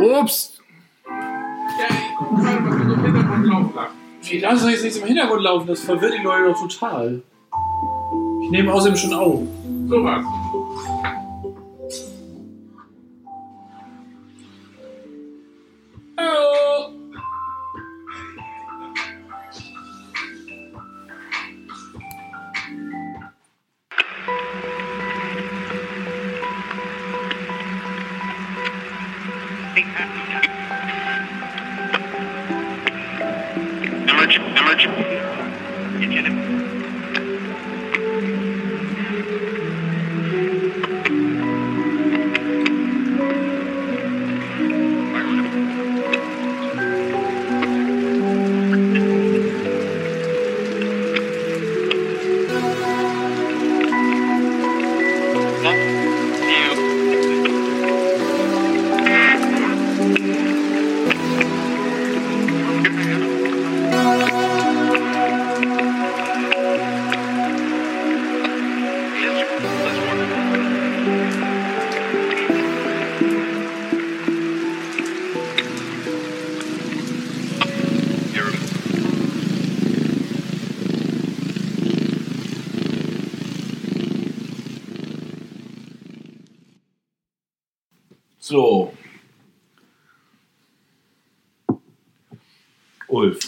Obst! Ja, ich guck gerade, was du im Hintergrund laufen lässt. Wie lass doch jetzt nichts im Hintergrund laufen? Das verwirrt die Leute doch total. Ich nehme außerdem schon auf. Sowas.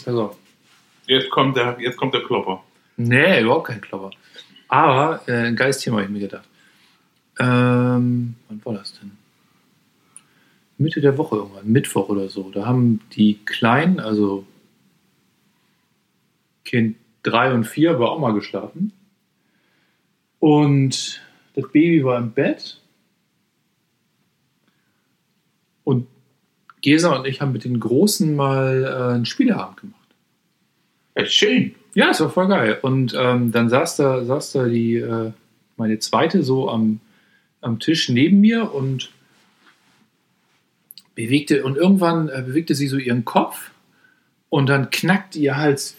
Ulf, Also, jetzt kommt der, jetzt kommt der Klopper. nee, überhaupt kein Klopper. Aber äh, ein geiles Thema habe ich mir gedacht. Ähm, wann war das denn? Mitte der Woche irgendwann, Mittwoch oder so. Da haben die Kleinen, also Kind 3 und 4, war auch mal geschlafen. Und das Baby war im Bett. Und Gesa und ich haben mit den Großen mal äh, einen Spieleabend gemacht. Ja, schön. Ja, es war voll geil. Und ähm, dann saß da, saß da die, äh, meine zweite so am, am Tisch neben mir und bewegte, und irgendwann äh, bewegte sie so ihren Kopf und dann knackte ihr Hals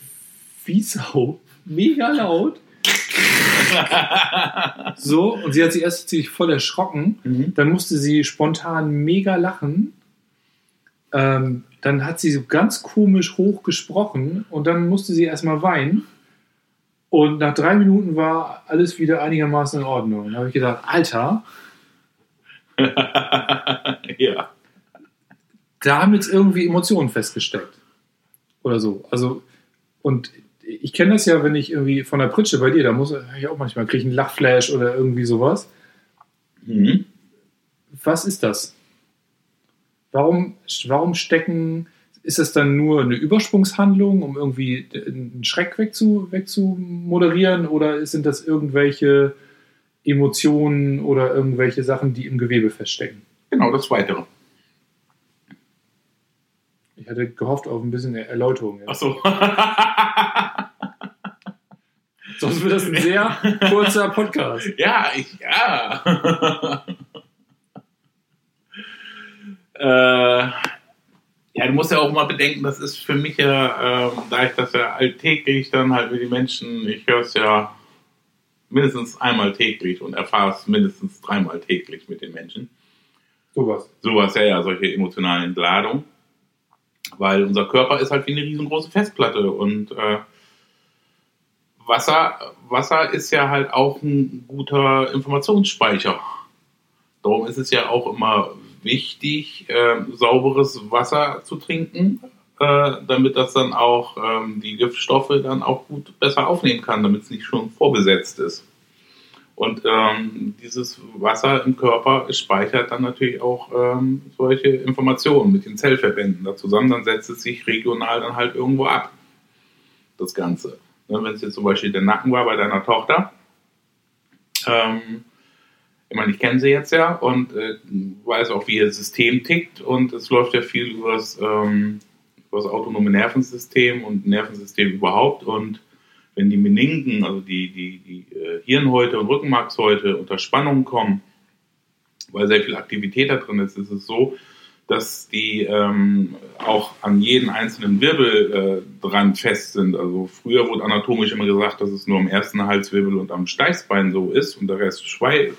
wie Sau, mega laut. so, und sie hat sich erst ziemlich voll erschrocken. Mhm. Dann musste sie spontan mega lachen. Ähm, dann hat sie so ganz komisch hoch gesprochen und dann musste sie erstmal weinen. Und nach drei Minuten war alles wieder einigermaßen in Ordnung. Da habe ich gedacht, Alter, ja. da haben jetzt irgendwie Emotionen festgesteckt. Oder so. Also, und ich kenne das ja, wenn ich irgendwie von der Pritsche bei dir, da muss ich auch manchmal kriege ich einen Lachflash oder irgendwie sowas. Mhm. Was ist das? Warum, warum stecken, ist das dann nur eine Übersprungshandlung, um irgendwie einen Schreck wegzu, wegzumoderieren oder sind das irgendwelche Emotionen oder irgendwelche Sachen, die im Gewebe feststecken? Genau, das Weitere. Ich hatte gehofft auf ein bisschen Erläuterung. jetzt. Achso. Sonst wird das ein sehr kurzer Podcast. ja, ich, ja. Äh, ja, du musst ja auch mal bedenken, das ist für mich ja, ähm, da ich das ja alltäglich dann halt wie die Menschen, ich höre es ja mindestens einmal täglich und erfahre es mindestens dreimal täglich mit den Menschen. Sowas. Sowas, ja, ja, solche emotionalen Entladungen. Weil unser Körper ist halt wie eine riesengroße Festplatte und äh, Wasser, Wasser ist ja halt auch ein guter Informationsspeicher. Darum ist es ja auch immer wichtig, äh, sauberes Wasser zu trinken, äh, damit das dann auch ähm, die Giftstoffe dann auch gut besser aufnehmen kann, damit es nicht schon vorbesetzt ist. Und ähm, dieses Wasser im Körper speichert dann natürlich auch ähm, solche Informationen mit den Zellverbänden da zusammen. Dann setzt es sich regional dann halt irgendwo ab, das Ganze. Ne, Wenn es jetzt zum Beispiel der Nacken war bei deiner Tochter, ähm, ich meine, ich kenne sie jetzt ja und äh, weiß auch, wie ihr System tickt und es läuft ja viel über das, ähm, über das autonome Nervensystem und Nervensystem überhaupt und wenn die Meninken, also die, die, die äh, Hirnhäute und Rückenmarkshäute unter Spannung kommen, weil sehr viel Aktivität da drin ist, ist es so, dass die ähm, auch an jeden einzelnen Wirbel äh, dran fest sind. Also früher wurde anatomisch immer gesagt, dass es nur am ersten Halswirbel und am Steißbein so ist und der Rest frei,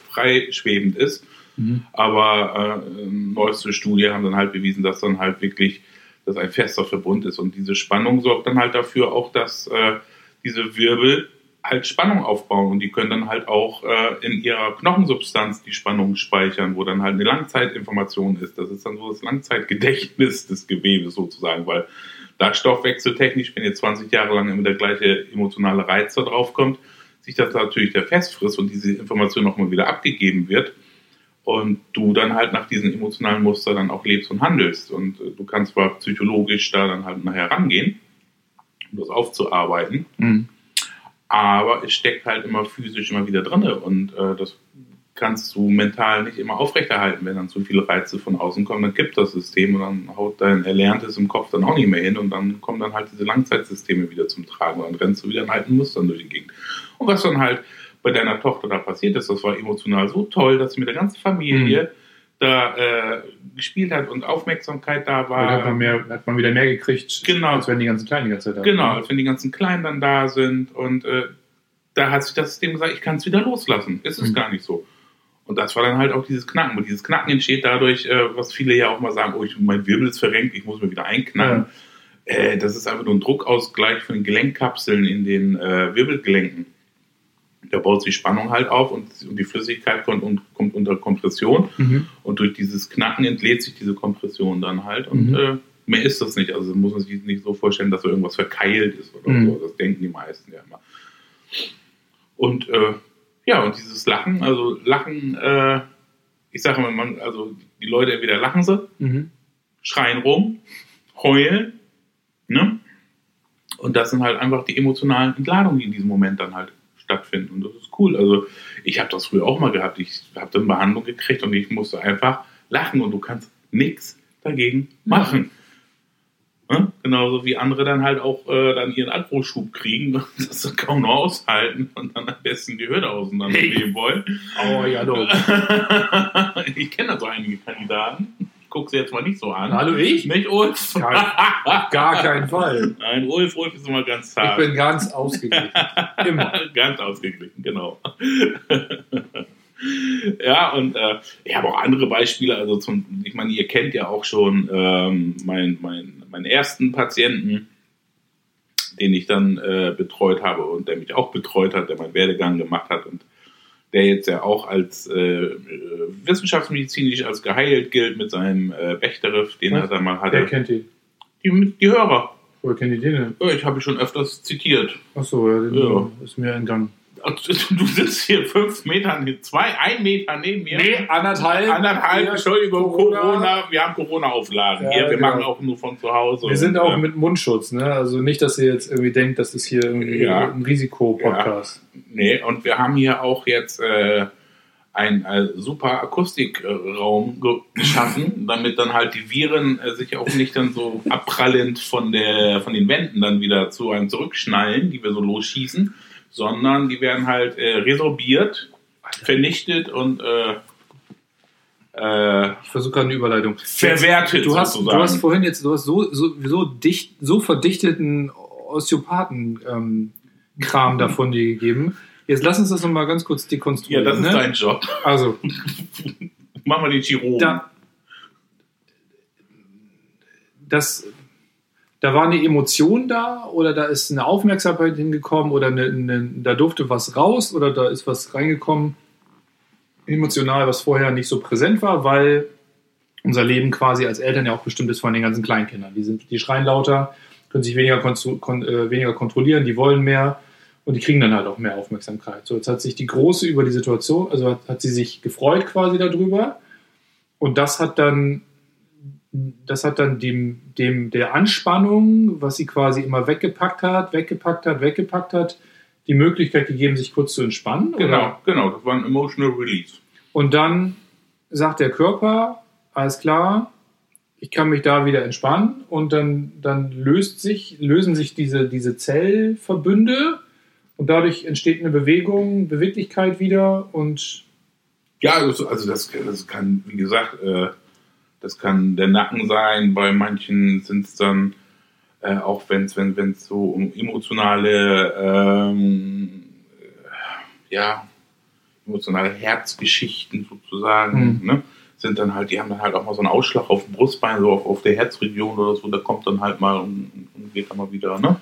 schwebend ist. Mhm. Aber äh, neueste Studien haben dann halt bewiesen, dass dann halt wirklich das ein fester Verbund ist. Und diese Spannung sorgt dann halt dafür auch, dass äh, diese Wirbel halt Spannung aufbauen und die können dann halt auch äh, in ihrer Knochensubstanz die Spannung speichern, wo dann halt eine Langzeitinformation ist. Das ist dann so das Langzeitgedächtnis des Gewebes sozusagen, weil da stoffwechseltechnisch, wenn jetzt 20 Jahre lang immer der gleiche emotionale Reiz da drauf kommt, sich das natürlich der festfrisst und diese Information nochmal wieder abgegeben wird und du dann halt nach diesen emotionalen Muster dann auch lebst und handelst und äh, du kannst zwar psychologisch da dann halt nachher rangehen, um das aufzuarbeiten, Mhm. Aber es steckt halt immer physisch immer wieder drin und äh, das kannst du mental nicht immer aufrechterhalten. Wenn dann zu viele Reize von außen kommen, dann kippt das System und dann haut dein Erlerntes im Kopf dann auch nicht mehr hin und dann kommen dann halt diese Langzeitsysteme wieder zum Tragen und dann rennst du wieder in alten Mustern durch die Gegend. Und was dann halt bei deiner Tochter da passiert ist, das war emotional so toll, dass sie mit der ganzen Familie da äh, gespielt hat und Aufmerksamkeit da Weil da hat man, war. mehr, hat man wieder mehr gekriegt, Genau. als wenn die ganzen Kleinen die ganze Zeit da Genau, als wenn die ganzen Kleinen dann da sind und äh, da hat sich das System gesagt, ich kann es wieder loslassen. Es ist Mhm. gar nicht so. Und das war dann halt auch dieses Knacken. Und dieses Knacken entsteht dadurch, äh, was viele ja auch mal sagen, oh, ich, mein Wirbel ist verrenkt, ich muss mir wieder einknacken. Äh, das ist einfach nur ein Druckausgleich von den Gelenkkapseln in den äh, Wirbelgelenken. Da baut sich Spannung halt auf und, und die Flüssigkeit kommt, und, kommt unter Kompression. Mhm. Und durch dieses Knacken entlädt sich diese Kompression dann halt. Und Mhm. äh, mehr ist das nicht. Also muss man sich nicht so vorstellen, dass so irgendwas verkeilt ist oder Mhm. so. Das denken die meisten ja immer. Und äh, ja, und dieses Lachen, also Lachen, äh, ich sage mal, man, also die Leute entweder lachen sie, Mhm. schreien rum, heulen, ne? Und das sind halt einfach die emotionalen Entladungen, die in diesem Moment dann halt stattfinden. Und das ist cool. Also ich habe das früher auch mal gehabt. Ich habe dann Behandlung gekriegt und ich musste einfach lachen und du kannst nichts dagegen machen. Ne? Genauso wie andere dann halt auch äh, dann ihren Agroschub kriegen und das dann kaum noch aushalten und dann am besten die Hürde auseinandernehmen wollen. Oh, ja, doch. ich kenne da so einige Kandidaten. Ich gucke sie jetzt mal nicht so an. Hallo, ich? Nicht Ulf. Auf gar keinen Fall. Nein, Ulf, Ulf ist immer ganz Ich zart. bin ganz ausgeglichen. Immer. ganz ausgeglichen, genau. ja, und äh, ich habe auch andere Beispiele. Also zum, ich meine, ihr kennt ja auch schon ähm, meinen mein, meinen ersten Patienten, den ich dann äh, betreut habe und der mich auch betreut hat, der meinen Werdegang gemacht hat und der jetzt ja auch als äh, wissenschaftsmedizinisch als geheilt gilt mit seinem äh, Bechterew, den Was? er dann mal Wer hatte. kennt die? Die, die Hörer. Woher kennt die den denn? Ja, Ich habe schon öfters zitiert. Achso, ja, den Ja. ist mir entgangen. Du sitzt hier fünf Meter, zwei, ein Meter neben mir. anderthalb. Anderthalb, Ja, Entschuldigung, Corona. Corona. wir haben Corona-Auflagen Ja, hier, wir genau. machen auch nur von zu Hause. Wir sind auch äh, mit Mundschutz, ne? Also nicht, dass ihr jetzt irgendwie denkt, das ist hier irgendwie Ja. ein Risikopodcast. Nee, und wir haben hier auch jetzt äh, einen äh, super Akustikraum ge geschaffen, damit dann halt die Viren äh, sich auch nicht dann so abprallend von, der, von den Wänden dann wieder zu einem zurückschnallen, die wir so losschießen, sondern die werden halt äh, resorbiert, vernichtet und äh, äh, Ich versuche gerade eine Überleitung. verwertet Du hast, du hast vorhin jetzt, du hast so, so, so dicht, so verdichteten Osteopathen-Kram davon dir gegeben. Jetzt lass uns das nochmal ganz kurz ja, dekonstruieren. das ist ne? dein Job. Also, Mach mal den Chirurgen. da, das, da war eine Emotion da oder da ist eine Aufmerksamkeit hingekommen oder eine, eine, da durfte was raus oder da ist was reingekommen, emotional, was vorher nicht so präsent war, weil unser Leben quasi als Eltern ja auch bestimmt ist von den ganzen Kleinkindern. Die, sind, die schreien lauter, können sich weniger, kon äh, weniger kontrollieren, die wollen mehr und die kriegen dann halt auch mehr Aufmerksamkeit. So, jetzt hat sich die Große über die Situation, also hat, hat sie sich gefreut quasi darüber und das hat dann das hat dann dem, dem der Anspannung, was sie quasi immer weggepackt hat, weggepackt hat, weggepackt hat, die Möglichkeit gegeben, sich kurz zu entspannen. Genau, Oder? genau, das war ein Emotional Release. Und dann sagt der Körper, alles klar, ich kann mich da wieder entspannen und dann, dann löst sich, lösen sich diese, diese Zellverbünde und dadurch entsteht eine Bewegung, Beweglichkeit wieder und Ja, also, also das, das kann, wie gesagt, äh, das kann der Nacken sein. Bei manchen sind es dann, äh, auch wenn es so um emotionale, ähm, äh, ja, emotionale Herzgeschichten sozusagen, Mhm. ne? Sind dann halt, die haben dann halt auch mal so einen Ausschlag auf dem Brustbein, so auf, auf der Herzregion oder so, da kommt dann halt mal und, und geht dann mal wieder, ne?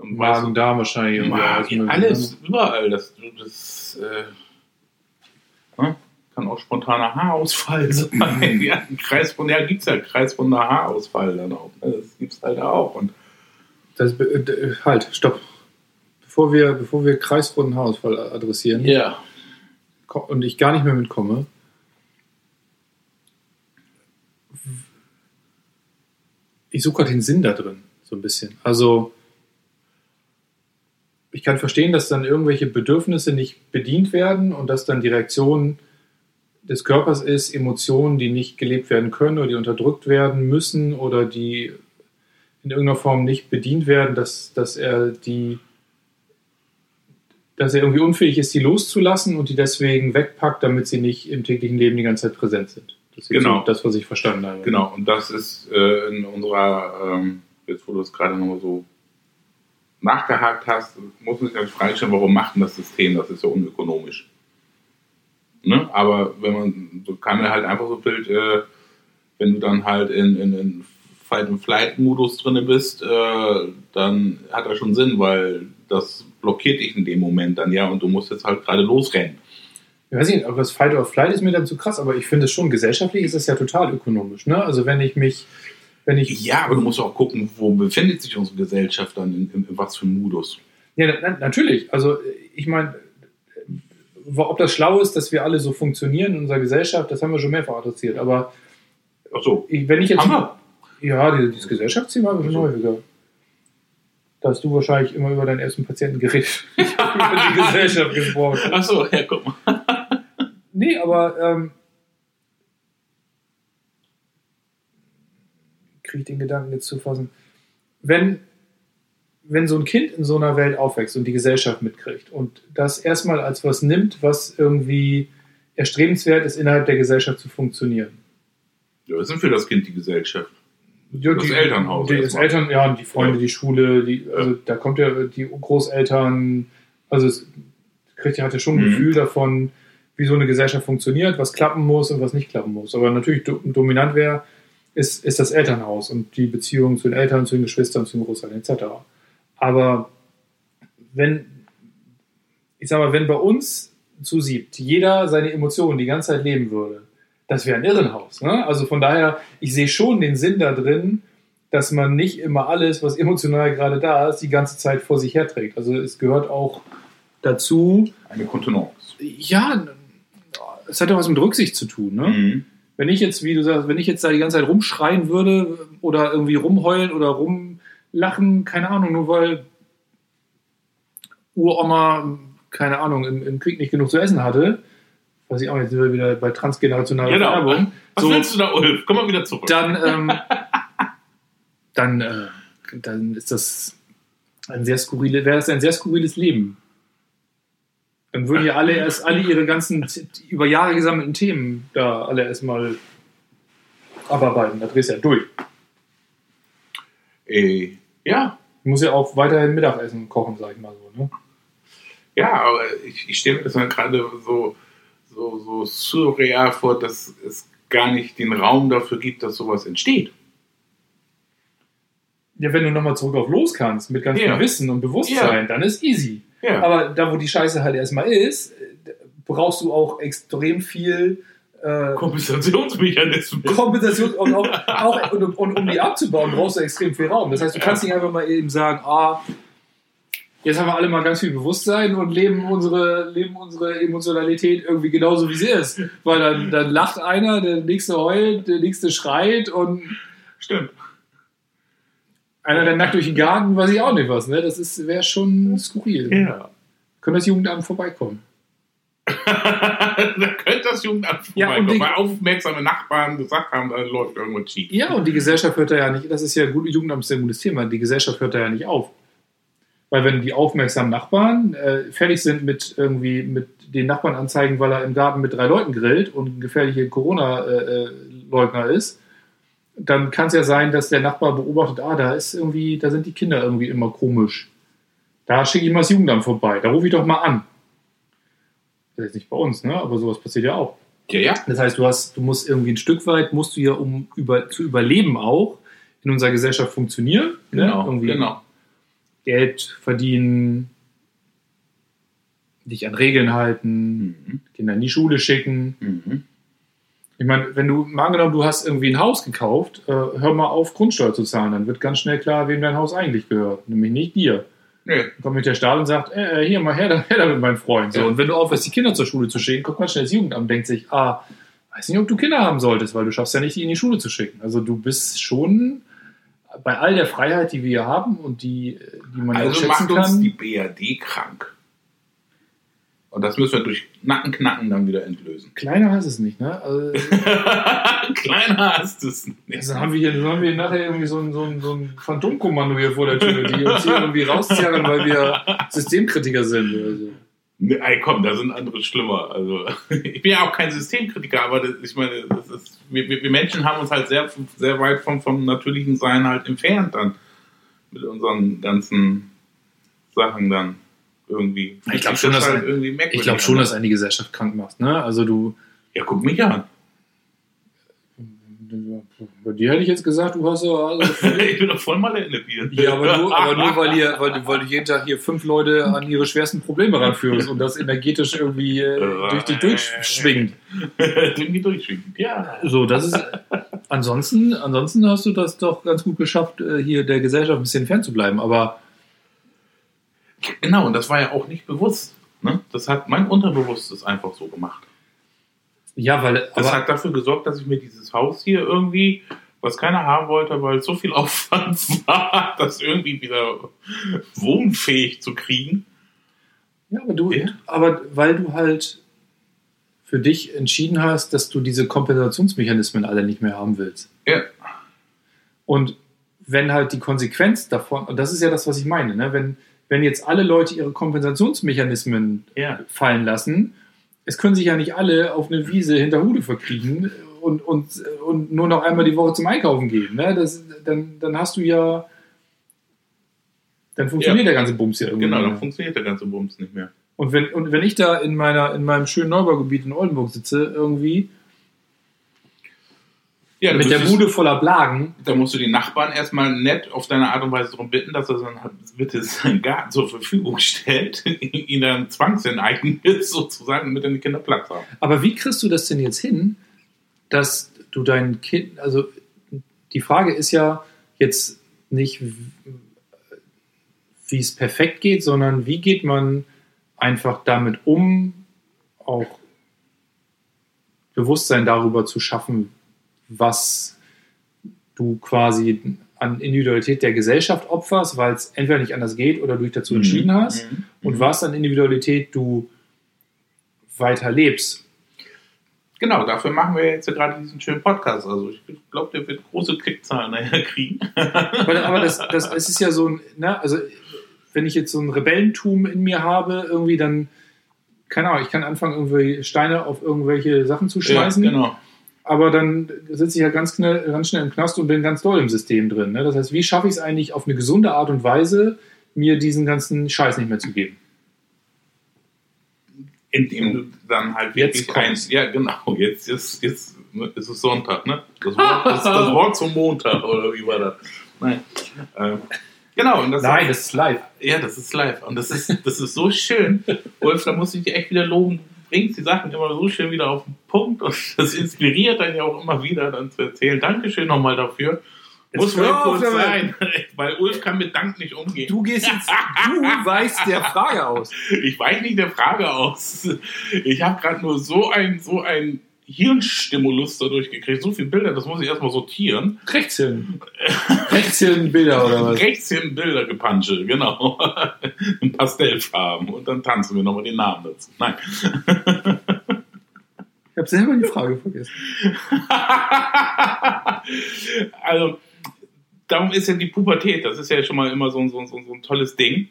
Magen, Darm wahrscheinlich. Magen, alles alles, überall. Das, das äh, ne? Kann auch spontaner Haarausfall sein. ja, ein Kreisrunder, ja, gibt's ja kreisrunder Haarausfall dann auch. Ne? Das gibt's halt auch. Und Das, äh, halt, stopp. Bevor wir, bevor wir kreisrunden Haarausfall adressieren ja. und ich gar nicht mehr mitkomme, ich suche gerade den Sinn da drin, so ein bisschen. Also, ich kann verstehen, dass dann irgendwelche Bedürfnisse nicht bedient werden und dass dann die Reaktion des Körpers ist, Emotionen, die nicht gelebt werden können oder die unterdrückt werden müssen oder die in irgendeiner Form nicht bedient werden, dass, dass er die dass er irgendwie unfähig ist, die loszulassen und die deswegen wegpackt, damit sie nicht im täglichen Leben die ganze Zeit präsent sind. Das ist Genau. so das, was ich verstanden habe. Genau, und das ist äh, in unserer, ähm, jetzt wo du es gerade nochmal so nachgehakt hast, muss man sich halt fragen stellen, warum macht denn das System das? ist ja unökonomisch. Ne? Aber wenn man, so kann man halt einfach so Bild, äh, wenn du dann halt in, in, in Fight-and-Flight-Modus drin bist, äh, dann hat das schon Sinn, weil das blockiert dich in dem Moment dann ja und du musst jetzt halt gerade losrennen. Ich weiß nicht, aber das Fight or Flight ist mir dann zu krass, aber ich finde es schon, gesellschaftlich ist das ja total ökonomisch. Ne? Also wenn ich mich, wenn ich, Ja, aber du musst auch gucken, wo befindet sich unsere Gesellschaft dann, in, in, in was für einem Modus. ja, na, natürlich, also ich meine, ob das schlau ist, dass wir alle so funktionieren in unserer Gesellschaft, das haben wir schon mehrfach adressiert, aber Ach so, wenn ich jetzt, wir. ja, dieses, Gesellschaftsthema habe ich schon häufiger. Da hast du wahrscheinlich immer über deinen ersten Patienten geredet. Ich habe über die Gesellschaft gesprochen. Ach so, ja, guck mal. Nee, aber ähm, kriege ich den Gedanken jetzt zu fassen. Wenn, wenn so ein Kind in so einer Welt aufwächst und die Gesellschaft mitkriegt und das erstmal als was nimmt, was irgendwie erstrebenswert ist, innerhalb der Gesellschaft zu funktionieren. Ja, was denn für das Kind die Gesellschaft? Ja, Das Elternhaus Die, das. Eltern, ja, die Freunde, Ja. die Schule, die, also da kommt ja die Großeltern, also es kriegt ja, hat ja schon ein Mhm. Gefühl davon, wie so eine Gesellschaft funktioniert, was klappen muss und was nicht klappen muss. Aber natürlich do, dominant wäre, ist, ist das Elternhaus und die Beziehung zu den Eltern, zu den Geschwistern, zu den Großeltern etc. Aber wenn, ich sag mal, wenn bei uns zu siebt, jeder seine Emotionen die ganze Zeit leben würde, das wäre ein Irrenhaus. Ne? Also von daher, ich sehe schon den Sinn da drin, dass man nicht immer alles, was emotional gerade da ist, die ganze Zeit vor sich herträgt. Also es gehört auch dazu, Eine Kontenance. ja, es hat ja was mit Rücksicht zu tun. Ne? Mhm. Wenn ich jetzt, wie du sagst, wenn ich jetzt da die ganze Zeit rumschreien würde oder irgendwie rumheulen oder rumlachen, keine Ahnung, nur weil Uroma, keine Ahnung, im, im Krieg nicht genug zu essen hatte, weiß ich auch nicht, sind wir wieder bei transgenerationaler Genau. Vererbung, Was so, willst du da, Ulf? Komm mal wieder zurück. dann, ähm, dann, äh, dann ist das ein sehr skurrile, wäre das ein sehr skurriles Leben. Dann würden ja alle erst alle ihre ganzen über Jahre gesammelten Themen da alle erstmal abarbeiten. Da drehst du ja durch. Äh, ja, Du musst ja auch weiterhin Mittagessen kochen, sag ich mal so. Ne? ja, aber ich, ich stelle mir das dann gerade so, so, so surreal vor, dass es gar nicht den Raum dafür gibt, dass sowas entsteht. Ja, wenn du nochmal zurück auf los kannst, mit ganz Ja. viel Wissen und Bewusstsein, dann ist easy. Ja. Aber da, wo die Scheiße halt erstmal ist, brauchst du auch extrem viel äh, Kompensationsmechanismen. Kompensation und, auch, auch, und, und um die abzubauen, brauchst du extrem viel Raum. Das heißt, du kannst nicht einfach mal eben sagen, ah, jetzt haben wir alle mal ganz viel Bewusstsein und leben unsere, leben unsere Emotionalität irgendwie genauso, wie sie ist. Weil dann, dann lacht einer, der nächste heult, der nächste schreit und Stimmt. einer rennt nackt durch den Garten, weiß ich auch nicht was. Ne? Das wäre schon skurril. Ja. Können das Jugendamt vorbeikommen? da könnte das Jugendamt Ja, und vorbeikommen, die- weil aufmerksame Nachbarn gesagt haben, da läuft irgendwas schief. Ja, und die Gesellschaft hört da ja nicht, das ist ja gut, Jugendamt ist ja ein gutes Thema, die Gesellschaft hört da ja nicht auf. Weil wenn die aufmerksamen Nachbarn äh, fertig sind mit irgendwie mit den Nachbarn anzeigen, weil er im Garten mit drei Leuten grillt und ein gefährlicher Corona-Leugner ist, dann kann es ja sein, dass der Nachbar beobachtet, ah, da ist irgendwie, da sind die Kinder irgendwie immer komisch. Da schicke ich mal das Jugendamt vorbei, da rufe ich doch mal an. Das ist nicht bei uns, ne? aber sowas passiert ja auch. Ja, ja. Das heißt, du hast, du musst irgendwie ein Stück weit, musst du ja, um über, zu überleben auch, in unserer Gesellschaft funktionieren. Genau, ne? Irgendwie genau. Geld verdienen, dich an Regeln halten, Mhm. Kinder in die Schule schicken. Mhm. Ich meine, wenn du, mal angenommen, du hast irgendwie ein Haus gekauft, äh, hör mal auf, Grundsteuer zu zahlen, dann wird ganz schnell klar, wem dein Haus eigentlich gehört, nämlich nicht dir. Nee. Dann kommt mit der Staat und sagt, äh, hier mal her, her damit, mein Freund. So. Und wenn du aufhörst, die Kinder zur Schule zu schicken, guckt man schnell das Jugendamt und denkt sich, ah, weiß nicht, ob du Kinder haben solltest, weil du schaffst ja nicht, die in die Schule zu schicken. Also du bist schon bei all der Freiheit, die wir hier haben und die, die man ja auch Also schätzen macht uns kann. die BRD krank. Und das müssen wir durch Nackenknacken dann wieder entlösen. Kleiner heißt es nicht, ne? Also, Kleiner hast du es nicht. Also haben wir hier, dann haben wir nachher irgendwie so ein, so ein, so ein Phantomkommando hier vor der Tür, die uns hier irgendwie rauszerren, weil wir Systemkritiker sind. Oder so. Nee, ey, komm, da sind andere schlimmer. Also, ich bin ja auch kein Systemkritiker, aber das, ich meine, ist, wir, wir wir Menschen haben uns halt sehr, sehr weit vom, vom natürlichen Sein halt entfernt dann. Mit unseren ganzen Sachen dann irgendwie. Ich glaub schon, dass- halt merkwürdig Ich glaube schon, dass eine Gesellschaft krank macht. Ne? Also du, Ja, guck mich an. bei dir hätte ich jetzt gesagt, du hast so. Also, ich bin doch voll mal Bier. ja, aber nur, aber nur weil, ihr, weil, du- weil du jeden Tag hier fünf Leute an ihre schwersten Probleme ranführst und das energetisch irgendwie äh, durch dich durchschwingt. irgendwie durchschwingen. Ja. So, das ist. Ansonsten, ansonsten hast du das doch ganz gut geschafft, äh, hier der Gesellschaft ein bisschen fernzubleiben. Aber Genau, und das war ja auch nicht bewusst. Ne? Das hat mein Unterbewusstes einfach so gemacht. ja, weil. Das hat dafür gesorgt, dass ich mir dieses Haus hier irgendwie, was keiner haben wollte, weil es so viel Aufwand war, das irgendwie wieder wohnfähig zu kriegen. Ja, aber du, Ja. aber weil du halt für dich entschieden hast, dass du diese Kompensationsmechanismen alle nicht mehr haben willst. Ja. Und wenn halt die Konsequenz davon, und das ist ja das, was ich meine, ne? wenn, wenn jetzt alle Leute ihre Kompensationsmechanismen Ja. fallen lassen, es können sich ja nicht alle auf eine Wiese hinter Hude verkriegen und, und, und nur noch einmal die Woche zum Einkaufen gehen. Ne? Das, dann, dann hast du ja, dann funktioniert der ganze Bums ja irgendwie. Genau, dann funktioniert der ganze Bums nicht mehr. Und wenn, und wenn ich da in, meiner, in meinem schönen Neubaugebiet in Oldenburg sitze, irgendwie, Ja, mit der Bude voller Blagen, Da musst du die Nachbarn erstmal nett auf deine Art und Weise darum bitten, dass er dann bitte seinen Garten zur Verfügung stellt, ihn dann zwangsenteignet sozusagen, damit deine Kinder Platz haben. aber wie kriegst du das denn jetzt hin, dass du dein Kind, also die Frage ist ja jetzt nicht, wie es perfekt geht, sondern wie geht man einfach damit um, auch Bewusstsein darüber zu schaffen, was du quasi an Individualität der Gesellschaft opferst, weil es entweder nicht anders geht oder du dich dazu entschieden hast, Mhm. und was an Individualität du weiter lebst. Genau, dafür machen wir jetzt ja gerade diesen schönen Podcast. Also ich glaube, der wird große Klickzahlen nachher kriegen. Aber, aber das, das, es ist ja so ein, ne, also wenn ich jetzt so ein Rebellentum in mir habe, irgendwie dann, keine Ahnung, ich kann anfangen, irgendwie Steine auf irgendwelche Sachen zu schmeißen, Ja, genau. Aber dann sitze ich ja ganz schnell, ganz schnell im Knast und bin ganz doll im System drin. Ne? Das heißt, wie schaffe ich es eigentlich auf eine gesunde Art und Weise, mir diesen ganzen Scheiß nicht mehr zu geben? Indem du dann halt Jetzt kommt's. ja genau, jetzt, jetzt, jetzt ne, ist es Sonntag, ne? Das Wort, das, das Wort zum Montag, oder wie war das? Nein. Ähm, genau, und das Nein, das ist live. Ja, das ist live. Und das ist, das ist so schön. Ulf, da muss ich dir echt wieder loben. Bringst die Sachen immer so schön wieder auf den Punkt und das inspiriert dann ja auch immer wieder, dann zu erzählen. Dankeschön nochmal dafür. Jetzt muss auf kurz damit. sein, weil Ulf kann mit Dank nicht umgehen. Du gehst jetzt, du weichst der Frage aus. Ich weiche nicht der Frage aus. Ich habe gerade nur so ein, so ein Hirnstimulus dadurch gekriegt. So viele Bilder, das muss ich erstmal sortieren. Rechts hin. Rechts hin Bilder oder was? Rechts hin Bilder gepansche, genau. In Pastellfarben. Und dann tanzen wir nochmal den Namen dazu. Nein. Ich habe selber die Frage vergessen. also, darum ist ja die Pubertät, das ist ja schon mal immer so, ein- so, ein- so, ein- so ein tolles Ding,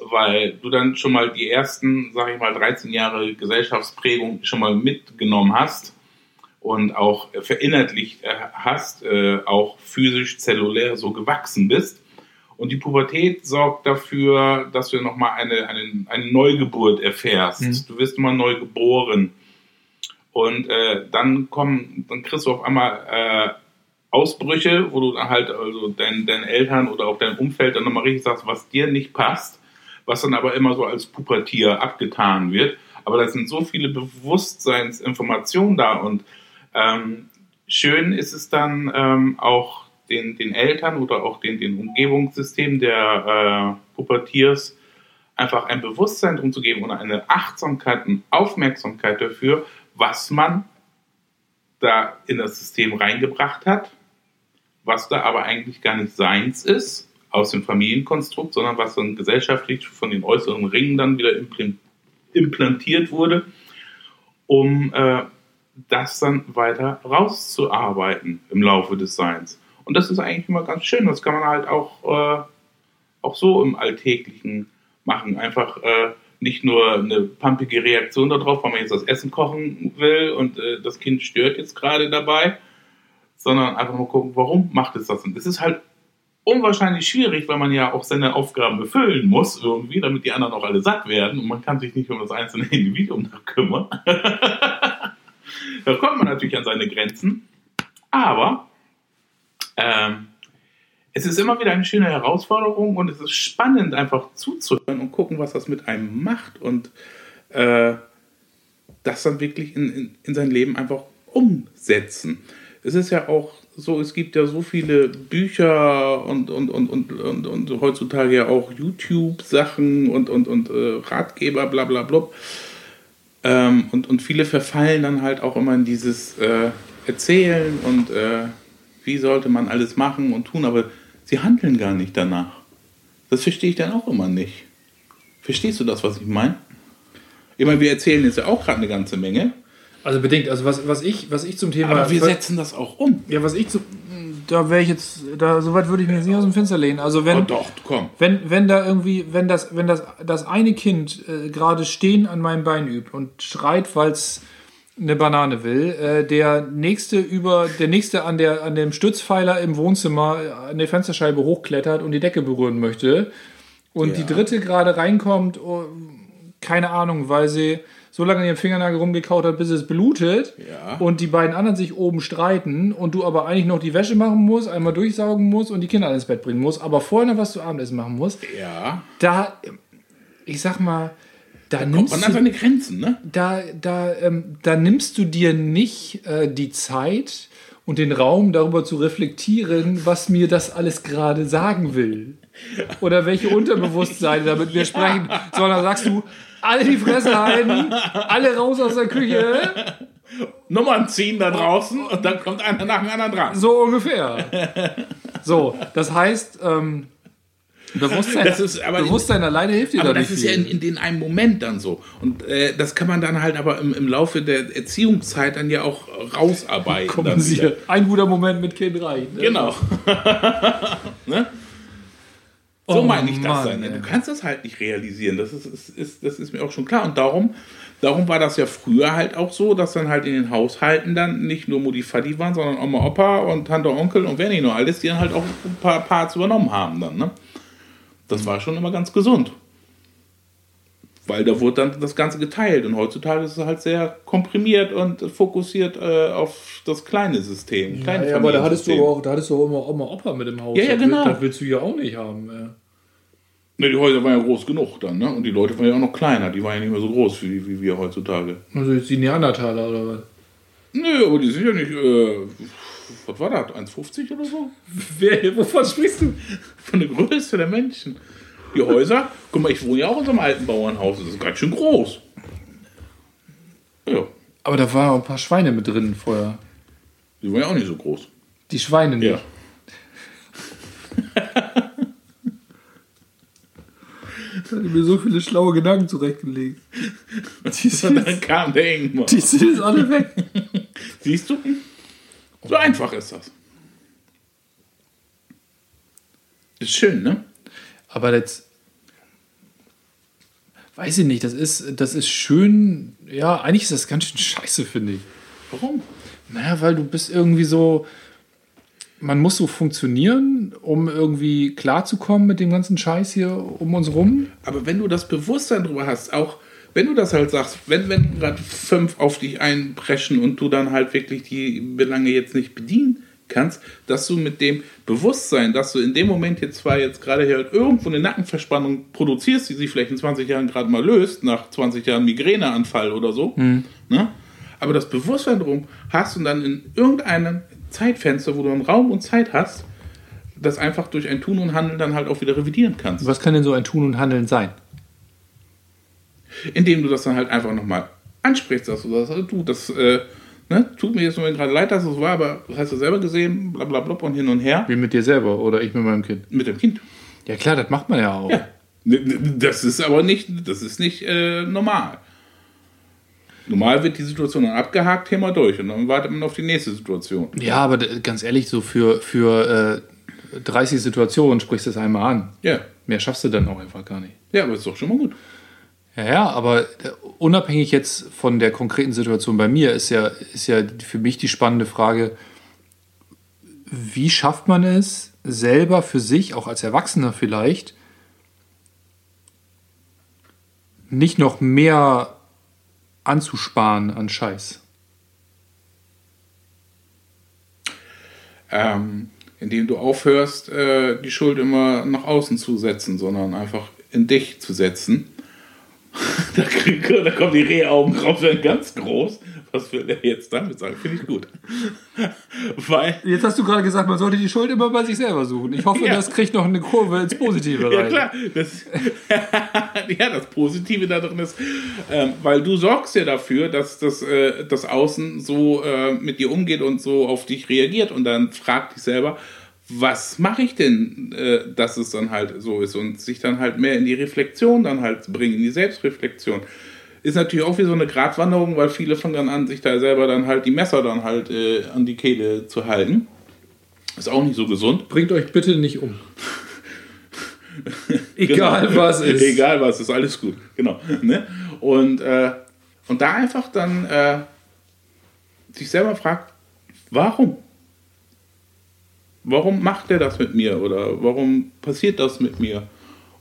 weil du dann schon mal die ersten, sag ich mal, 13 Jahre Gesellschaftsprägung schon mal mitgenommen hast und auch verinnerlicht äh, hast, äh, auch physisch, zellulär so gewachsen bist. Und die Pubertät sorgt dafür, dass du nochmal eine, eine, eine Neugeburt erfährst. Mhm. Du wirst immer neu geboren. Und äh, dann kommen, dann kriegst du auf einmal äh, Ausbrüche, wo du dann halt also deinen, deinen Eltern oder auch deinem Umfeld dann nochmal richtig sagst, was dir nicht passt, was dann aber immer so als Pubertier abgetan wird. Aber da sind so viele Bewusstseinsinformationen da und ähm, schön ist es dann ähm, auch den, den Eltern oder auch den, den Umgebungssystem der äh, Pubertiers einfach ein Bewusstsein drum zu geben und eine Achtsamkeit und Aufmerksamkeit dafür, was man da in das System reingebracht hat, was da aber eigentlich gar nicht seins ist aus dem Familienkonstrukt, sondern was dann gesellschaftlich von den äußeren Ringen dann wieder impl- implantiert wurde, um äh, das dann weiter rauszuarbeiten im Laufe des Seins. Und das ist eigentlich immer ganz schön. Das kann man halt auch, äh, auch so im Alltäglichen machen. Einfach äh, nicht nur eine pumpige Reaktion darauf, weil man jetzt das Essen kochen will und äh, das Kind stört jetzt gerade dabei, sondern einfach nur gucken, warum macht es das? Und es ist halt unwahrscheinlich schwierig, weil man ja auch seine Aufgaben befüllen muss irgendwie, damit die anderen auch alle satt werden und man kann sich nicht um das einzelne Individuum kümmern. da kommt man natürlich an seine Grenzen, aber ähm, es ist immer wieder eine schöne Herausforderung und es ist spannend, einfach zuzuhören und gucken, was das mit einem macht und äh, das dann wirklich in, in, in sein Leben einfach umsetzen. Es ist ja auch so, es gibt ja so viele Bücher und, und, und, und, und, und heutzutage ja auch YouTube-Sachen und, und, und äh, Ratgeber, bla bla blub. Ähm, und, und viele verfallen dann halt auch immer in dieses äh, Erzählen und äh, wie sollte man alles machen und tun, aber sie handeln gar nicht danach. Das verstehe ich dann auch immer nicht. Verstehst du das, was ich meine? Ich meine, wir erzählen jetzt ja auch gerade eine ganze Menge, Also bedingt, also was, was, ich, was ich zum Thema. aber wir setzen das auch um. ja, was ich zu. Da wäre ich jetzt. Da, so weit würde ich mir jetzt nicht aus dem Fenster lehnen. Also wenn. Oh, doch, komm. Wenn, wenn da irgendwie, wenn das, wenn das, das eine Kind äh, gerade stehen an meinem Bein übt und schreit, weil es eine Banane will, äh, der nächste über, der nächste an der, an dem Stützpfeiler im Wohnzimmer äh, an der Fensterscheibe hochklettert und die Decke berühren möchte und Ja. die dritte gerade reinkommt, oh, keine Ahnung, weil sie so lange an ihrem Fingernagel rumgekaut hat, bis es blutet Ja. und die beiden anderen sich oben streiten und du aber eigentlich noch die Wäsche machen musst, einmal durchsaugen musst und die Kinder ins Bett bringen musst, aber vorher noch was zu Abendessen machen musst, Ja. da, ich sag mal, da Kommt nimmst man an du, seine Grenzen, ne? da, da, ähm, da nimmst du dir nicht äh, die Zeit und den Raum darüber zu reflektieren, was mir das alles gerade sagen will. Oder welche Unterbewusstseine damit wir sprechen, sondern sagst du, alle die Fresse halten, alle raus aus der Küche, Nummern ziehen da draußen und dann kommt einer nach dem anderen dran. so ungefähr. So, das heißt, ähm, Bewusstsein, Das ist aber- Bewusstsein alleine hilft dir Aber da das nicht ist ja in, viel. in den einem Moment dann so. Und äh, das kann man dann halt aber im, im Laufe der Erziehungszeit dann ja auch rausarbeiten. Wieder. Kompensieren. Ein guter Moment mit Kind reicht. ne? Genau. ne? So Oh meine ich das Mann, sein. ey. Du kannst das halt nicht realisieren. Das ist, ist, ist, das ist mir auch schon klar. Und darum, darum war das ja früher halt auch so, dass dann halt in den Haushalten dann nicht nur Mutti Fadi waren, sondern Oma Opa und Tante Onkel und wer nicht nur alles, die dann halt auch ein paar Parts übernommen haben dann. Ne? Das war schon immer ganz gesund. Weil da wurde dann das Ganze geteilt und heutzutage ist es halt sehr komprimiert und fokussiert äh, auf das kleine System. kleine Ja, aber da hattest du auch, da hattest du auch immer Oma Opa mit im Haus. Ja, ja, genau. Das willst du ja auch nicht haben. Ja. Ne, die Häuser waren ja groß genug dann, ne? Und die Leute waren ja auch noch kleiner, die waren ja nicht mehr so groß wie, wie wir heutzutage. Also jetzt die Neandertaler oder was? Nö, aber die sind ja nicht, äh, was war das, 1,50 oder so? Wer, wovon sprichst du? Von der Größe der Menschen. Die Häuser, guck mal, ich wohne ja auch in so einem alten Bauernhaus, das ist ganz schön groß. Ja, Aber da waren auch ein paar Schweine mit drin vorher. die waren ja auch nicht so groß. Die Schweine nicht. Ja. Ich hatte mir so viele schlaue Gedanken zurechtgelegt. Die Und sind, dann kam der Ingmar. die sind alle weg. Siehst du? So einfach ist das. Ist schön, ne? Aber jetzt. Weiß ich nicht, das ist, das ist schön. Ja, eigentlich ist das ganz schön scheiße, finde ich. Warum? Naja, weil du bist irgendwie so. man muss so funktionieren, um irgendwie klarzukommen mit dem ganzen Scheiß hier um uns rum. Aber wenn du das Bewusstsein drüber hast, auch wenn du das halt sagst, wenn, wenn gerade fünf auf dich einpreschen und du dann halt wirklich die Belange jetzt nicht bedienen kannst, dass du mit dem Bewusstsein, dass du in dem Moment jetzt zwar jetzt gerade hier halt irgendwo eine Nackenverspannung produzierst, die sich vielleicht in 20 Jahren gerade mal löst, nach 20 Jahren Migräneanfall oder so, ne? aber das Bewusstsein drum hast und dann in irgendeinem Zeitfenster, wo du einen Raum und Zeit hast, das einfach durch ein Tun und Handeln dann halt auch wieder revidieren kannst. Was kann denn so ein Tun und Handeln sein? indem du das dann halt einfach nochmal ansprichst, dass du sagst, du, das äh, ne, tut mir jetzt nur gerade leid, dass es war, aber hast du selber gesehen, bla bla bla und hin und her Wie mit dir selber oder ich mit meinem Kind? mit dem Kind. Ja klar, das macht man ja auch. Ja. Das ist aber nicht, das ist nicht äh, normal. Normal wird die Situation dann abgehakt, Thema durch und dann wartet man auf die nächste Situation. Ja, aber ganz ehrlich, so für, für äh, 30 Situationen sprichst du es einmal an. Ja. Mehr schaffst du dann auch einfach gar nicht. Ja, aber ist doch schon mal gut. Ja, ja, aber äh, unabhängig jetzt von der konkreten Situation bei mir ist ja, ist ja für mich die spannende Frage, wie schafft man es selber für sich, auch als Erwachsener vielleicht, nicht noch mehr anzusparen an Scheiß? Ähm, indem du aufhörst, äh, die Schuld immer nach außen zu setzen, sondern einfach in dich zu setzen. Da, krieg, da kommen die Rehaugen raus, werden ganz groß. Was will er jetzt damit sagen? Finde ich gut. Weil, Jetzt hast du gerade gesagt, man sollte die Schuld immer bei sich selber suchen. Ich hoffe, Ja. das kriegt noch eine Kurve ins Positive rein. ja klar, das, ja, das Positive da drin ist, ähm, weil du sorgst ja dafür, dass das, äh, das Außen so äh, mit dir umgeht und so auf dich reagiert und dann frag dich selber, was mache ich denn, äh, dass es dann halt so ist und sich dann halt mehr in die Reflexion dann halt bringen, in die Selbstreflexion. Ist natürlich auch wie so eine Gratwanderung, weil viele fangen dann an, sich da selber dann halt die Messer dann halt äh, an die Kehle zu halten. Ist auch nicht so gesund. Bringt euch bitte nicht um. Egal Genau. was ist. Egal was ist, alles gut. Genau. Ne? Und, äh, und da einfach dann äh, sich selber fragt, warum? Warum macht er das mit mir? Oder warum passiert das mit mir?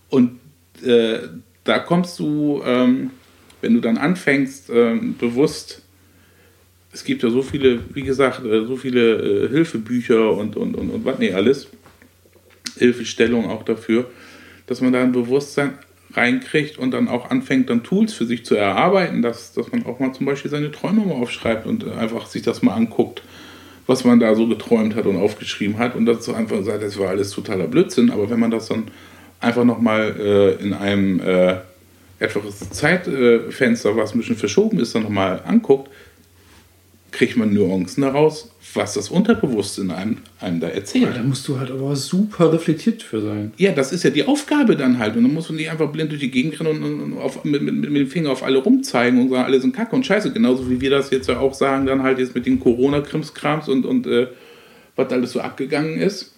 Und äh, da kommst du, ähm, wenn du dann anfängst, ähm, bewusst, es gibt ja so viele, wie gesagt, äh, so viele äh, Hilfebücher und, und, und, und was nicht alles, Hilfestellung auch dafür, dass man da ein Bewusstsein reinkriegt und dann auch anfängt, dann Tools für sich zu erarbeiten, dass, dass man auch mal zum Beispiel seine Träume mal aufschreibt und einfach sich das mal anguckt, was man da so geträumt hat und aufgeschrieben hat und so einfach sagt, das war alles totaler Blödsinn, aber wenn man das dann einfach nochmal äh, in einem äh, etwas Zeitfenster, was ein bisschen verschoben ist, dann nochmal anguckt, kriegt man Nuancen daraus, was das Unterbewusste in einem, einem da erzählt. Da musst du halt aber super reflektiert für sein. Ja, das ist ja die Aufgabe dann halt. Und dann muss man nicht einfach blind durch die Gegend rennen und, und auf, mit, mit, mit dem Finger auf alle rumzeigen und sagen, alle sind Kacke und Scheiße. Genauso wie wir das jetzt ja auch sagen, dann halt jetzt mit den Corona-Krimskrams und, und äh, was alles so abgegangen ist.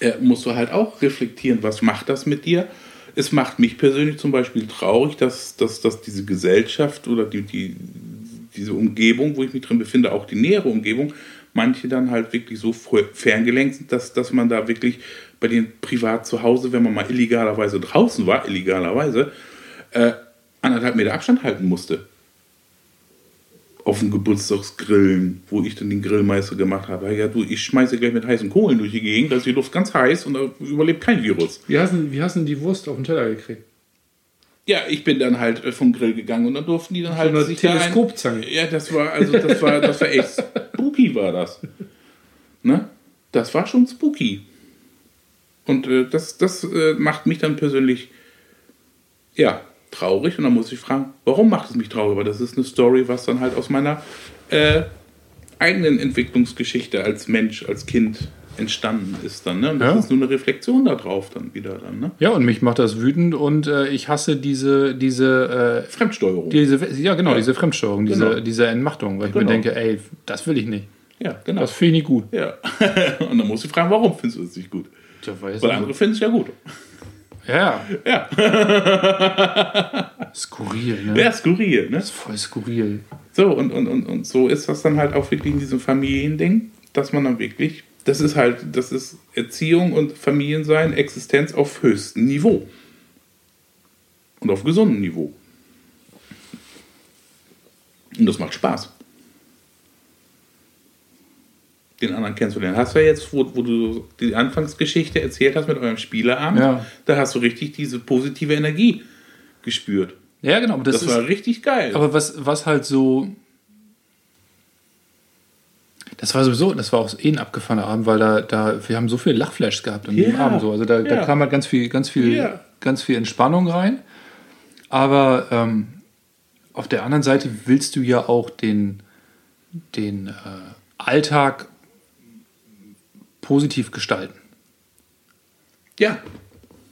Äh, musst du halt auch reflektieren, was macht das mit dir? Es macht mich persönlich zum Beispiel traurig, dass, dass, dass diese Gesellschaft oder die, die, diese Umgebung, wo ich mich drin befinde, auch die nähere Umgebung, manche dann halt wirklich so ferngelenkt dass, dass man da wirklich bei denen privat zu Hause, wenn man mal illegalerweise draußen war, illegalerweise, äh, anderthalb Meter Abstand halten musste. Auf dem Geburtstagsgrillen, wo ich dann den Grillmeister gemacht habe. Ja, du, ich schmeiße gleich mit heißen Kohlen durch die Gegend, da ist die Luft ganz heiß und da überlebt kein Virus. Wie hast du denn die Wurst auf den Teller gekriegt? Ja, ich bin dann halt äh, vom Grill gegangen und dann durften die dann halt eine sich da ein- Teleskopzange. Ja, das war also das war das war echt spooky war das. Ne? Das war schon spooky. Und äh, das das äh, macht mich dann persönlich ja traurig und dann muss ich fragen, warum macht es mich traurig? Weil das ist eine Story, was dann halt aus meiner äh, eigenen Entwicklungsgeschichte als Mensch, als Kind entstanden ist dann. Ne? Und das Ja. ist nur eine Reflexion darauf dann wieder dann. Ne? Ja, und mich macht das wütend und äh, ich hasse diese, diese, äh, Fremdsteuerung. diese, ja genau, Ja. diese Fremdsteuerung, diese, Genau. diese Entmachtung, weil ich Genau. mir denke, ey, das will ich nicht. ja, genau. Das finde ich nicht gut. Ja. und dann musst du fragen, warum findest du es nicht gut? Tja, weiß Weil andere finden es ja gut. Ja, Ja, skurril, ne? ja skurril. Ne? Das ist voll skurril. So, und, und, und, und so ist das dann halt auch wirklich in diesem Familiending, dass man dann wirklich das ist halt, das ist Erziehung und Familiensein, Existenz auf höchstem Niveau. Und auf gesundem Niveau. Und das macht Spaß. Den anderen den hast du ja jetzt, wo, wo du die Anfangsgeschichte erzählt hast mit eurem Spieleabend. Ja. Da hast du richtig diese positive Energie gespürt. Ja, genau. Das, Das, war ist, richtig geil. aber was, was halt so. Das war sowieso, das war auch eh ein abgefahrener Abend, weil da, da wir haben so viele Lachflashs gehabt an dem Ja. Abend so. Also da, da Ja. kam halt ganz viel, ganz viel, Ja. ganz viel Entspannung rein. Aber ähm, auf der anderen Seite willst du ja auch den, den äh, Alltag positiv gestalten. ja,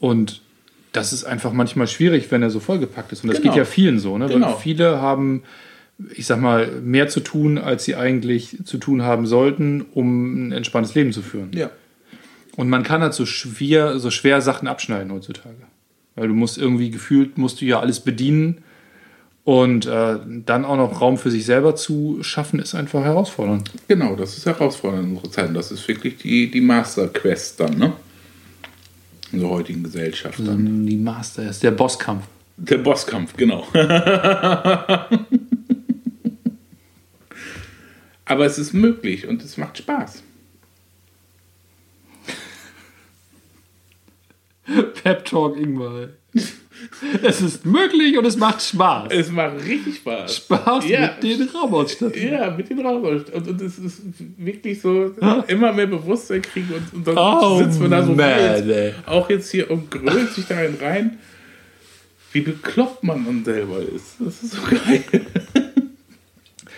Und das ist einfach manchmal schwierig, wenn er so vollgepackt ist. Und das Genau. geht ja vielen so, ne? Genau. Weil viele haben, ich sag mal, mehr zu tun, als sie eigentlich zu tun haben sollten, um ein entspanntes Leben zu führen. ja. Und man kann halt so schwer, so schwer Sachen abschneiden heutzutage. Weil du musst irgendwie gefühlt, musst du ja alles bedienen. Und äh, dann auch noch Raum für sich selber zu schaffen, ist einfach herausfordernd. Genau, das ist herausfordernd in unserer Zeit. Und das ist wirklich die, die Master Quest dann, ne? In der heutigen Gesellschaft dann. Die Master ist der Bosskampf. Der Bosskampf, genau. Aber es ist möglich und es macht Spaß. Pep Talk Ingmar. Es ist möglich und es macht Spaß. Es macht richtig Spaß. Spaß Ja. mit den Robotern. Ja, mit den Raum. Und, es ist wirklich so, immer mehr Bewusstsein kriegen und, und dann Oh, sitzt man da so jetzt, auch jetzt hier und grölt sich darin rein, wie bekloppt man dann selber ist. Das ist so geil.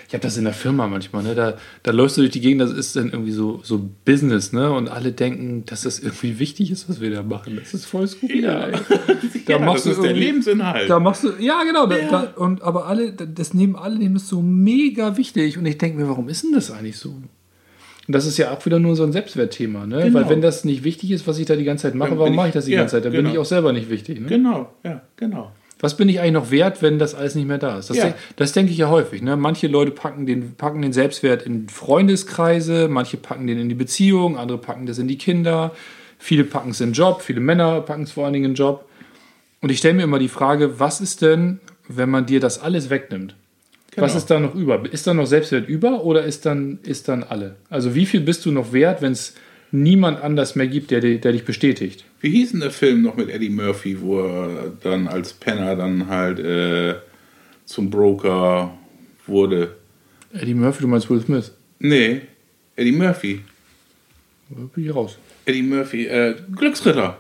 Ich habe das in der Firma manchmal, ne? Da, da läufst du durch die Gegend, das ist dann irgendwie so, so Business, ne? Und alle denken, dass das irgendwie wichtig ist, was wir da machen. Das ist voll skurril. Ja. ey. ja, machst das du ist der Lebensinhalt. Da machst du, ja genau, da, Ja. Da, und aber alle, das nehmen alle nehmen es so mega wichtig und ich denke mir, warum ist denn das eigentlich so? Und das ist ja auch wieder nur so ein Selbstwertthema, ne? Genau. Weil wenn das nicht wichtig ist, was ich da die ganze Zeit mache, warum bin mache ich- ich das die ja, ganze Zeit? Dann bin genau. ich auch selber nicht wichtig. Ne? Genau, ja, genau. Was bin ich eigentlich noch wert, wenn das alles nicht mehr da ist? Das, Ja. das denke ich ja häufig. Ne? Manche Leute packen den, packen den Selbstwert in Freundeskreise, manche packen den in die Beziehung, andere packen das in die Kinder, viele packen es in den Job, viele Männer packen es vor allen Dingen in den Job. Und ich stelle mir immer die Frage, was ist denn, wenn man dir das alles wegnimmt? Was Genau. ist da noch über? Ist da noch Selbstwert über oder ist dann, ist dann alle? Also wie viel bist du noch wert, wenn es niemand anders mehr gibt, der, der dich bestätigt? Wie hieß denn der Film noch mit Eddie Murphy, wo er dann als Penner dann halt äh, zum Broker wurde? Eddie Murphy, du meinst Will Smith? Nee, Eddie Murphy. Da bin ich raus. Eddie Murphy, äh, Glücksritter.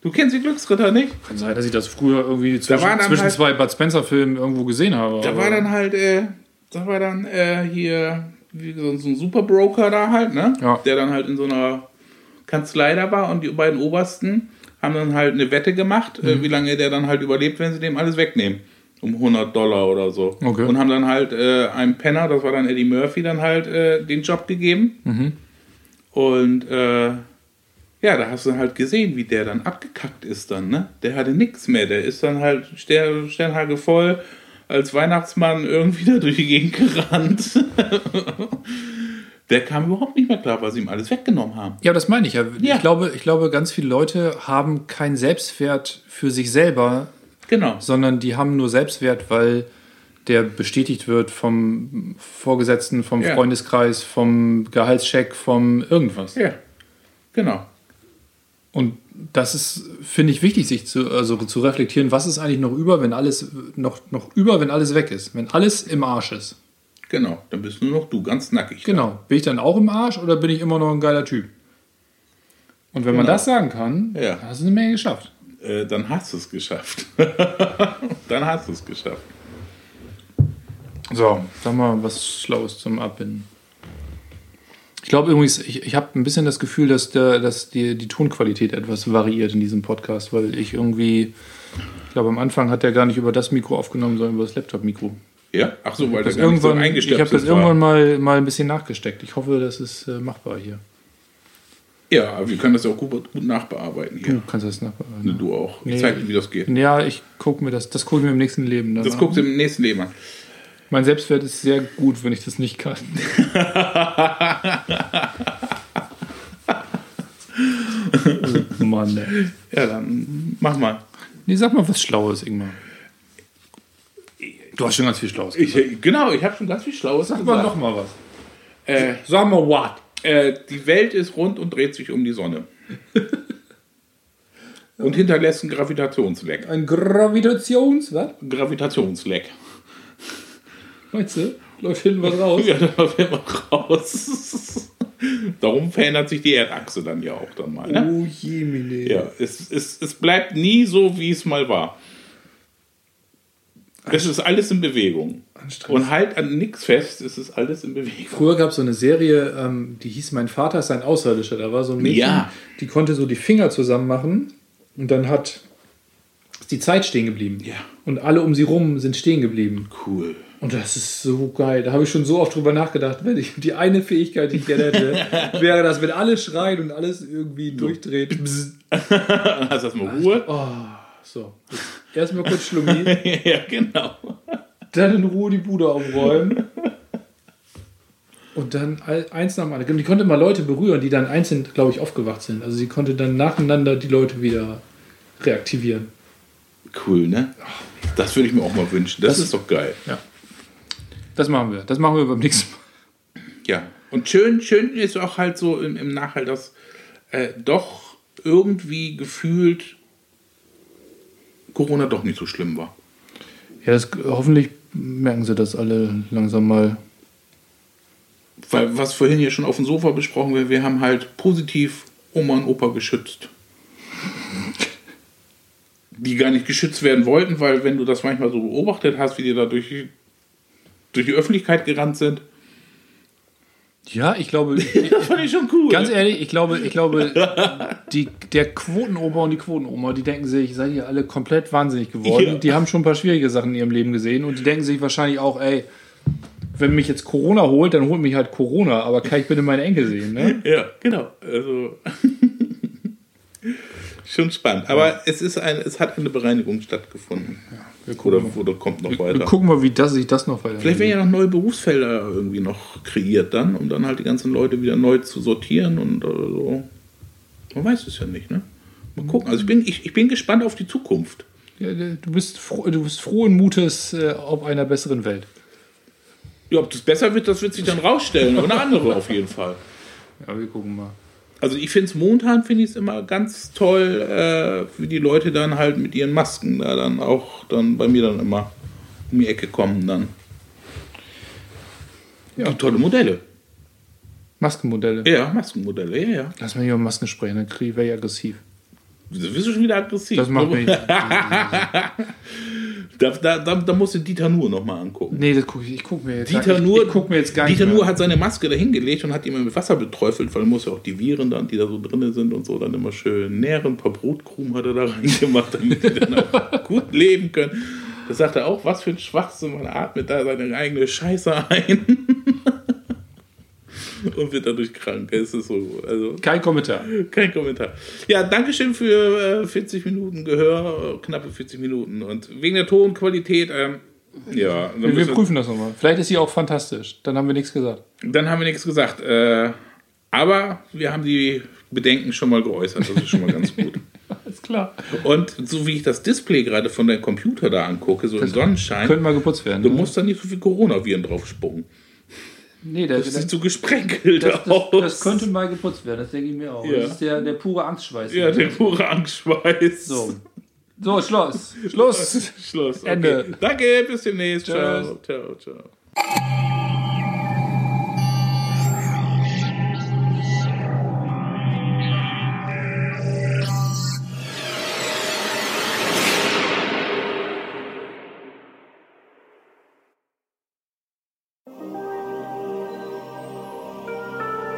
Du kennst die Glücksritter nicht? Kann sein, dass ich das früher irgendwie zwischen, dann zwischen halt- zwei Bud Spencer-Filmen irgendwo gesehen habe. Da war dann halt, äh, da war dann äh, hier wie so so ein Superbroker da halt, ne? Ja. Der dann halt in so einer Kanzlei da war und die beiden Obersten haben dann halt eine Wette gemacht, äh, Mhm. wie lange der dann halt überlebt, wenn sie dem alles wegnehmen. Um 100 Dollar oder so. Okay. Und haben dann halt äh, einem Penner, das war dann Eddie Murphy, dann halt äh, den Job gegeben. Mhm. Und äh, ja, da hast du halt gesehen, wie der dann abgekackt ist dann, ne? Der hatte nichts mehr. Der ist dann halt Stern, Sternhage voll als Weihnachtsmann irgendwie da durch die Gegend gerannt. der kam überhaupt nicht mehr klar, weil sie ihm alles weggenommen haben. Ja, das meine ich ja. Ja. Ich, glaube, ich glaube, ganz viele Leute haben keinen Selbstwert für sich selber, Genau. sondern die haben nur Selbstwert, weil der bestätigt wird vom Vorgesetzten, vom Ja. Freundeskreis, vom Gehaltscheck, vom irgendwas. Ja. Genau. Und das ist, finde ich, wichtig, sich zu, also zu reflektieren, was ist eigentlich noch über, wenn alles noch, noch über, wenn alles weg ist, wenn alles im Arsch ist. Genau. Dann bist nur noch du, ganz nackig. Genau. Bin ich dann auch im Arsch oder bin ich immer noch ein geiler Typ? Und wenn man Genau. das sagen kann, Ja. hast du eine Menge geschafft. Äh, dann hast du es geschafft. dann hast du es geschafft. So, sag mal was Schlaues zum Abbinden. Ich glaube übrigens, ich, ich habe ein bisschen das Gefühl, dass, der, dass die, die Tonqualität etwas variiert in diesem Podcast, weil ich irgendwie, ich glaube am Anfang hat der gar nicht über das Mikro aufgenommen, sondern über das Laptop-Mikro. Ja? Ach so, weil das gar irgendwann, so eingesteckt Ich habe das war. irgendwann mal, mal ein bisschen nachgesteckt. Ich hoffe, das ist äh, machbar hier. Ja, aber wir können das auch gut, gut nachbearbeiten hier. Du kannst das nachbearbeiten. Ne, du auch. Ich nee, zeig dir, wie das geht. Ja, ich gucke mir das. Das gucke ich mir im nächsten Leben dann Das guckst du im nächsten Leben an. Mein Selbstwert ist sehr gut, wenn ich das nicht kann. oh Mann. Ja, dann mach mal. Nee, sag mal was Schlaues, Ingmar. Du hast schon ganz viel Schlaues Ich, genau, ich habe schon ganz viel Schlaues Sag mal noch mal was. Äh, Sag mal what? äh, die Welt ist rund und dreht sich um die Sonne. und hinterlässt einen Gravitationsleck. Ein Gravitations... Was? Gravitationsleck. Meinst du? Läuft hinten was raus? Ja, da wird man raus. Darum verändert sich die Erdachse dann ja auch dann mal. Ne? Oh je, meine. Ja, es, es, es bleibt nie so, wie es mal war. Es ist alles in Bewegung. Und halt an nichts fest, es ist alles in Bewegung. Früher gab es so eine Serie, ähm, die hieß Mein Vater ist ein Außerirdischer. Da war so ein Mädchen, Ja. die konnte so die Finger zusammen machen und dann hat die Zeit stehen geblieben. Ja. Und alle um sie rum sind stehen geblieben. Cool. Und das ist so geil. Da habe ich schon so oft drüber nachgedacht. Wenn ich die eine Fähigkeit, die ich gerne hätte, wäre das, wenn alle schreien und alles irgendwie durchdreht. Hast du erstmal Ruhe. Oh, so. Erstmal kurz Schlummi, ja, genau. dann in Ruhe die Bude aufräumen. Und dann eins nach dem anderen. Die konnte mal Leute berühren, die dann einzeln, glaube ich, aufgewacht sind. Also sie konnte dann nacheinander die Leute wieder reaktivieren. Cool, ne? Das würde ich mir auch mal wünschen. Das, Das- ist doch geil. Ja. Das machen wir. Das machen wir beim nächsten Mal. Ja. Und schön, schön ist auch halt so im, im Nachhalt, dass äh, doch irgendwie gefühlt Corona doch nicht so schlimm war. Ja, das, hoffentlich merken sie das alle langsam mal. Weil, was vorhin hier schon auf dem Sofa besprochen wird, wir haben halt positiv Oma und Opa geschützt. Die gar nicht geschützt werden wollten, weil wenn du das manchmal so beobachtet hast, wie die da durch, durch die Öffentlichkeit gerannt sind, Ja, ich glaube, das fand ich schon cool. ganz ehrlich, ich glaube, ich glaube, die, der Quotenoper und die Quotenoma, die denken sich, seid ihr alle komplett wahnsinnig geworden. Ja. Die haben schon ein paar schwierige Sachen in ihrem Leben gesehen und die denken sich wahrscheinlich auch, ey, wenn mich jetzt Corona holt, dann holt mich halt Corona, aber kann ich bitte meine Enkel sehen, ne? Ja, genau. Also schon spannend. Aber es ist ein, es hat eine Bereinigung stattgefunden. Gucken, Oder, oder kommt noch wir weiter. gucken mal, wie das, sich das noch weiter. Vielleicht werden ja noch neue Berufsfelder irgendwie noch kreiert dann, um dann halt die ganzen Leute wieder neu zu sortieren und äh, so. Man weiß es ja nicht, ne? Mal gucken. Also ich bin, ich, ich bin gespannt auf die Zukunft. Ja, du, bist froh, du bist frohen Mutes äh, auf einer besseren Welt. Ja, ob das besser wird, das wird sich dann rausstellen, aber eine andere auf jeden Fall. Ja, wir gucken mal. Also ich finde es momentan finde ich es immer ganz toll, äh, wie die Leute dann halt mit ihren Masken da dann auch dann bei mir dann immer um die Ecke kommen dann. Ja. Die tolle Modelle. Maskenmodelle. Ja, Maskenmodelle, ja, ja. Lass mal hier über Masken sprechen, dann kriege ich wäre ich aggressiv. Du bist schon wieder aggressiv. Das macht mich. Da, da, da, da musst du Dieter Nuhr nochmal angucken. Nee, das guck ich, ich guck mir jetzt Dieter ich, Nuhr, ich guck mir jetzt gar Dieter nicht Nuhr hat seine Maske da hingelegt und hat die immer mit Wasser beträufelt, weil er muss ja auch die Viren dann, die da so drin sind und so, dann immer schön nähren. Ein paar Brotkrumen hat er da reingemacht, damit die dann auch gut leben können. Da sagt er auch, was für ein Schwachsinn, man atmet da seine eigene Scheiße ein. und wird dadurch krank. Es ist so, also Kein Kommentar. kein Kommentar. Ja, Dankeschön für äh, 40 Minuten Gehör, äh, knappe 40 Minuten. Und wegen der Tonqualität, ähm, ja, Wir, wir prüfen das nochmal. Vielleicht ist sie auch fantastisch. Dann haben wir nichts gesagt. dann haben wir nichts gesagt. Äh, aber wir haben die Bedenken schon mal geäußert. Das ist schon mal ganz gut. Alles klar. Und so wie ich das Display gerade von deinem Computer da angucke, so im Sonnenschein, Könnte mal geputzt werden. du ne? musst da nicht so viel Coronaviren drauf spucken. Nee, das, Das sieht so gesprenkelt das, das, aus. das könnte mal geputzt werden. Das denke ich mir auch. Ja. Das ist der, der pure Angstschweiß. ja, der pure Angstschweiß. so. so, Schluss. Schluss. Schluss. Ende. Okay. Danke, bis demnächst. Ciao, ciao, ciao.